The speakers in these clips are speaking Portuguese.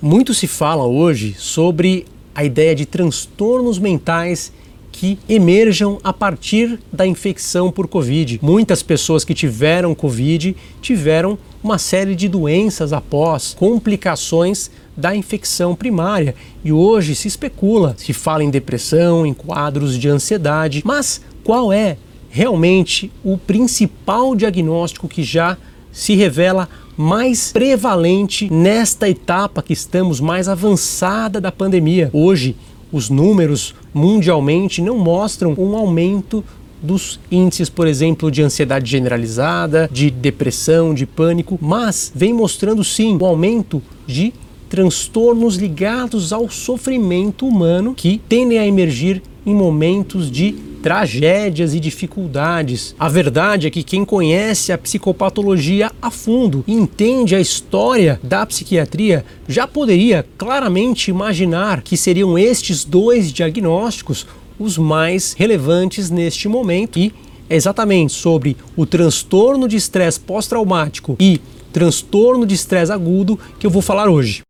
Muito se fala hoje sobre a ideia de transtornos mentais que emerjam a partir da infecção por Covid. Muitas pessoas que tiveram Covid tiveram uma série de doenças após, complicações da infecção primária. E hoje se especula, se fala em depressão, em quadros de ansiedade. Mas qual é realmente o principal diagnóstico que já se revela mais prevalente nesta etapa que estamos mais avançada da pandemia. Hoje, os números mundialmente não mostram um aumento dos índices, por exemplo, de ansiedade generalizada, de depressão, de pânico, mas vem mostrando sim o um aumento de transtornos ligados ao sofrimento humano que tendem a emergir em momentos de tragédias e dificuldades. A verdade é que quem conhece a psicopatologia a fundo e entende a história da psiquiatria já poderia claramente imaginar que seriam estes dois diagnósticos os mais relevantes neste momento e é exatamente sobre o transtorno de estresse pós-traumático e transtorno de estresse agudo que eu vou falar hoje.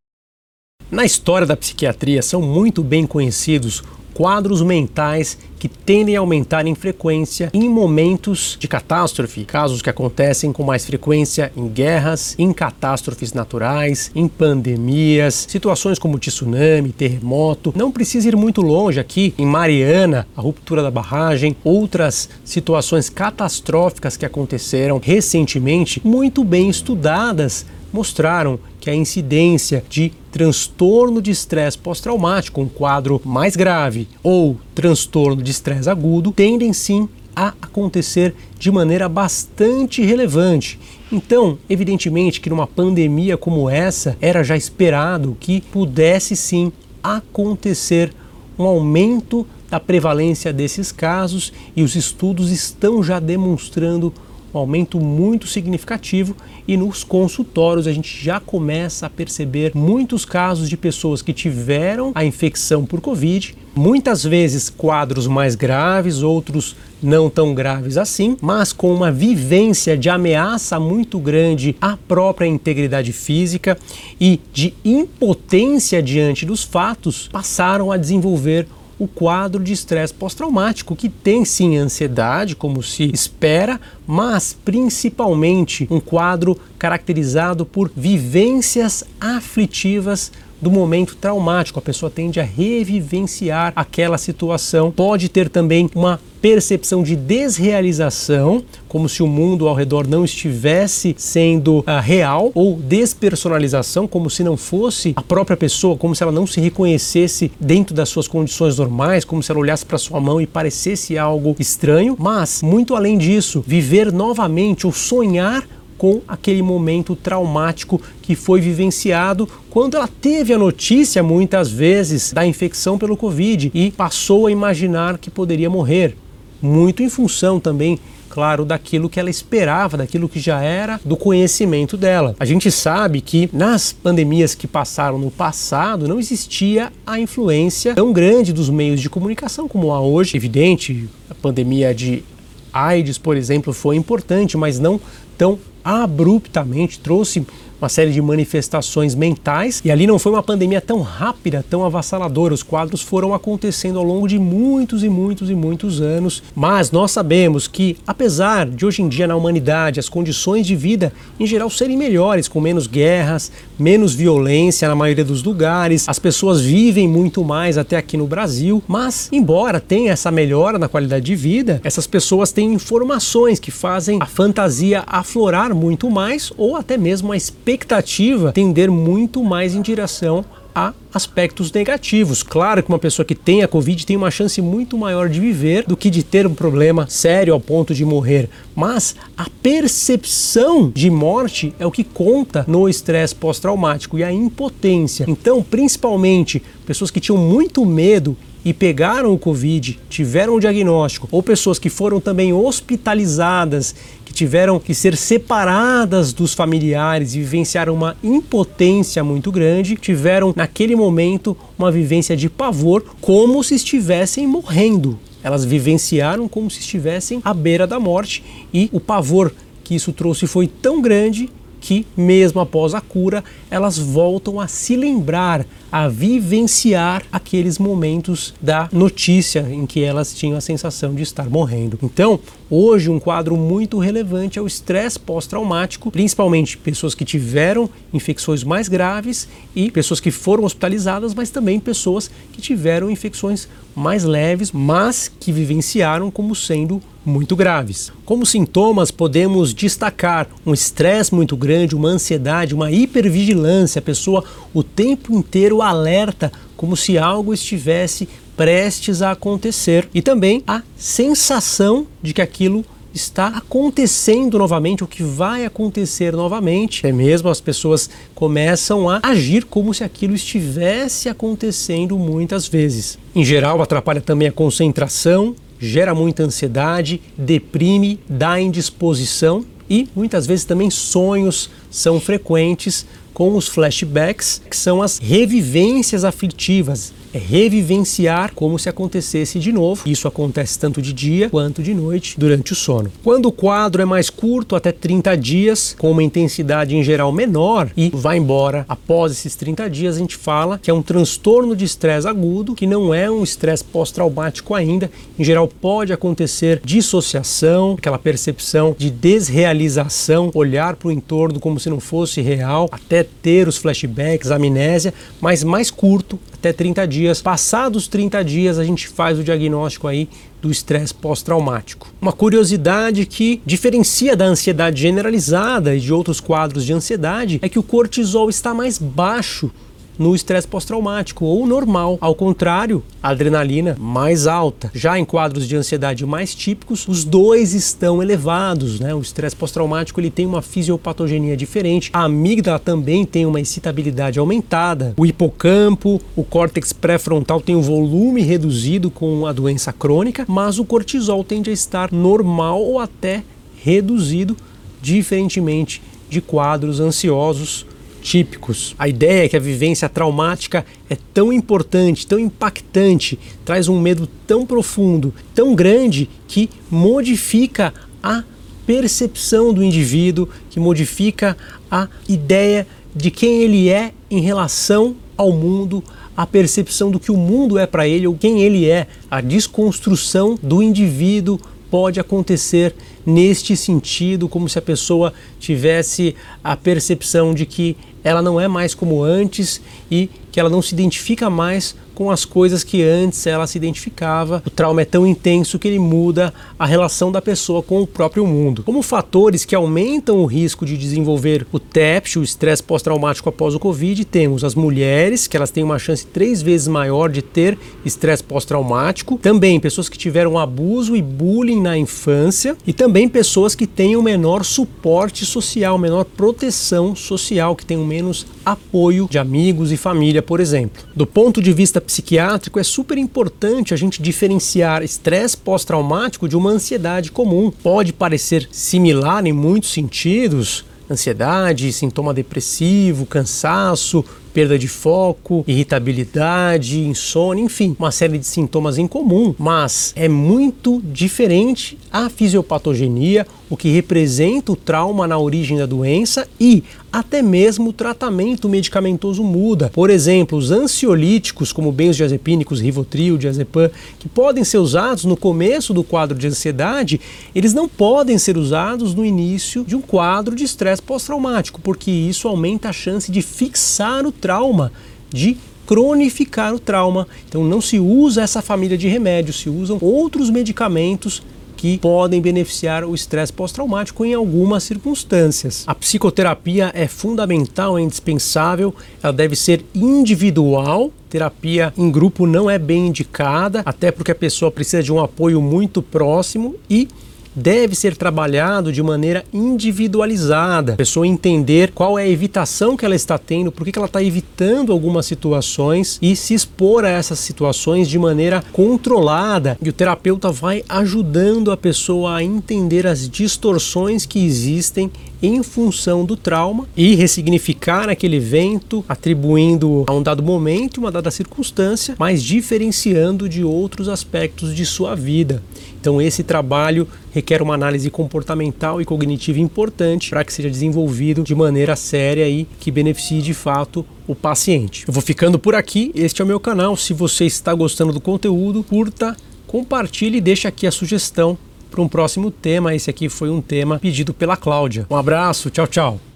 Na história da psiquiatria são muito bem conhecidos quadros mentais que tendem a aumentar em frequência em momentos de catástrofe, casos que acontecem com mais frequência em guerras, em catástrofes naturais, em pandemias, situações como tsunami, terremoto. Não precisa ir muito longe aqui, em Mariana, a ruptura da barragem, outras situações catastróficas que aconteceram recentemente, muito bem estudadas mostraram que a incidência de transtorno de estresse pós-traumático, um quadro mais grave, ou transtorno de estresse agudo, tendem sim a acontecer de maneira bastante relevante. Então, evidentemente que numa pandemia como essa, era já esperado que pudesse sim acontecer um aumento da prevalência desses casos e os estudos estão já demonstrando um aumento muito significativo e nos consultórios a gente já começa a perceber muitos casos de pessoas que tiveram a infecção por Covid, muitas vezes quadros mais graves, outros não tão graves assim, mas com uma vivência de ameaça muito grande à própria integridade física e de impotência diante dos fatos, passaram a desenvolver o quadro de estresse pós-traumático, que tem sim ansiedade, como se espera, mas principalmente um quadro caracterizado por vivências aflitivas do momento traumático. A pessoa tende a revivenciar aquela situação, pode ter também uma percepção de desrealização, como se o mundo ao redor não estivesse sendo uh, real, ou despersonalização, como se não fosse a própria pessoa, como se ela não se reconhecesse dentro das suas condições normais, como se ela olhasse para sua mão e parecesse algo estranho. Mas, muito além disso, viver novamente ou sonhar com aquele momento traumático que foi vivenciado quando ela teve a notícia, muitas vezes, da infecção pelo Covid e passou a imaginar que poderia morrer. Muito em função também claro, daquilo que ela esperava, daquilo que já era do conhecimento dela. A gente sabe que nas pandemias que passaram no passado não existia a influência tão grande dos meios de comunicação como há hoje. Evidente, a pandemia de AIDS, por exemplo, foi importante, mas não tão abruptamente, trouxe uma série de manifestações mentais e ali não foi uma pandemia tão rápida, tão avassaladora. Os quadros foram acontecendo ao longo de muitos e muitos e muitos anos, mas nós sabemos que apesar de hoje em dia na humanidade as condições de vida em geral serem melhores, com menos guerras, menos violência na maioria dos lugares, as pessoas vivem muito mais até aqui no Brasil, mas embora tenha essa melhora na qualidade de vida, essas pessoas têm informações que fazem a fantasia aflorar muito mais ou até mesmo a expectativa expectativa tender muito mais em direção a aspectos negativos. Claro que uma pessoa que tem a Covid tem uma chance muito maior de viver do que de ter um problema sério ao ponto de morrer. Mas a percepção de morte é o que conta no estresse pós-traumático e a impotência. Então, principalmente pessoas que tinham muito medo e pegaram o Covid, tiveram o diagnóstico, ou pessoas que foram também hospitalizadas, tiveram que ser separadas dos familiares e vivenciaram uma impotência muito grande, tiveram naquele momento uma vivência de pavor, como se estivessem morrendo. Elas vivenciaram como se estivessem à beira da morte e o pavor que isso trouxe foi tão grande que, mesmo após a cura, elas voltam a se lembrar, a vivenciar aqueles momentos da notícia em que elas tinham a sensação de estar morrendo. Então, hoje, um quadro muito relevante é o estresse pós-traumático, principalmente pessoas que tiveram infecções mais graves e pessoas que foram hospitalizadas, mas também pessoas que tiveram infecções mais leves, mas que vivenciaram como sendo muito graves. Como sintomas, podemos destacar um estresse muito grande, uma ansiedade, uma hipervigilância, a pessoa o tempo inteiro alerta, como se algo estivesse prestes a acontecer, e também a sensação de que aquilo está acontecendo novamente, o que vai acontecer novamente. É mesmo as pessoas começam a agir como se aquilo estivesse acontecendo muitas vezes. Em geral, atrapalha também a concentração, gera muita ansiedade, deprime, dá indisposição e muitas vezes também sonhos são frequentes com os flashbacks, que são as revivências aflitivas, é revivenciar como se acontecesse de novo. Isso acontece tanto de dia quanto de noite durante o sono. Quando o quadro é mais curto, até 30 dias, com uma intensidade em geral menor e vai embora após esses 30 dias, a gente fala que é um transtorno de estresse agudo, que não é um estresse pós-traumático ainda. Em geral, pode acontecer dissociação, aquela percepção de desrealização, olhar para o entorno como se não fosse real, até ter os flashbacks, amnésia, mas mais curto, até 30 dias. Passados 30 dias, a gente faz o diagnóstico aí do estresse pós-traumático. Uma curiosidade que diferencia da ansiedade generalizada e de outros quadros de ansiedade é que o cortisol está mais baixo no estresse pós-traumático ou normal. Ao contrário, a adrenalina mais alta. Já em quadros de ansiedade mais típicos, os dois estão elevados, né? O estresse pós-traumático ele tem uma fisiopatogenia diferente. A amígdala também tem uma excitabilidade aumentada. O hipocampo, o córtex pré-frontal tem um volume reduzido com a doença crônica, mas o cortisol tende a estar normal ou até reduzido, diferentemente de quadros ansiosos típicos. A ideia é que a vivência traumática é tão importante, tão impactante, traz um medo tão profundo, tão grande que modifica a percepção do indivíduo, que modifica a ideia de quem ele é em relação ao mundo, a percepção do que o mundo é para ele ou quem ele é, a desconstrução do indivíduo pode acontecer neste sentido, como se a pessoa tivesse a percepção de que ela não é mais como antes e que ela não se identifica mais com as coisas que antes ela se identificava. O trauma é tão intenso que ele muda a relação da pessoa com o próprio mundo. Como fatores que aumentam o risco de desenvolver o TEPS, o estresse pós-traumático após o Covid, temos as mulheres, que elas têm uma chance três vezes maior de ter estresse pós-traumático, também pessoas que tiveram abuso e bullying na infância e também pessoas que têm um menor suporte social, menor proteção social, que tenham menos apoio de amigos e família, por exemplo. Do ponto de vista psiquiátrico, é super importante a gente diferenciar estresse pós-traumático de uma ansiedade comum. Pode parecer similar em muitos sentidos, ansiedade, sintoma depressivo, cansaço, perda de foco, irritabilidade, insônia, enfim, uma série de sintomas em comum, mas é muito diferente a fisiopatogenia, o que representa o trauma na origem da doença e até mesmo o tratamento medicamentoso muda. Por exemplo, os ansiolíticos, como benzodiazepínicos, Rivotril, diazepam, que podem ser usados no começo do quadro de ansiedade, eles não podem ser usados no início de um quadro de estresse pós-traumático, porque isso aumenta a chance de fixar o trauma, de cronificar o trauma. Então não se usa essa família de remédios, se usam outros medicamentos que podem beneficiar o estresse pós-traumático em algumas circunstâncias. A psicoterapia é fundamental, é indispensável, ela deve ser individual. Terapia em grupo não é bem indicada, até porque a pessoa precisa de um apoio muito próximo e deve ser trabalhado de maneira individualizada. A pessoa entender qual é a evitação que ela está tendo, por que ela está evitando algumas situações e se expor a essas situações de maneira controlada. E o terapeuta vai ajudando a pessoa a entender as distorções que existem em função do trauma e ressignificar aquele evento, atribuindo a um dado momento, uma dada circunstância, mas diferenciando de outros aspectos de sua vida. Então esse trabalho requer uma análise comportamental e cognitiva importante para que seja desenvolvido de maneira séria e que beneficie de fato o paciente. Eu vou ficando por aqui. Este é o meu canal. Se você está gostando do conteúdo, curta, compartilhe e deixe aqui a sugestão para um próximo tema. Esse aqui foi um tema pedido pela Cláudia. Um abraço, tchau, tchau.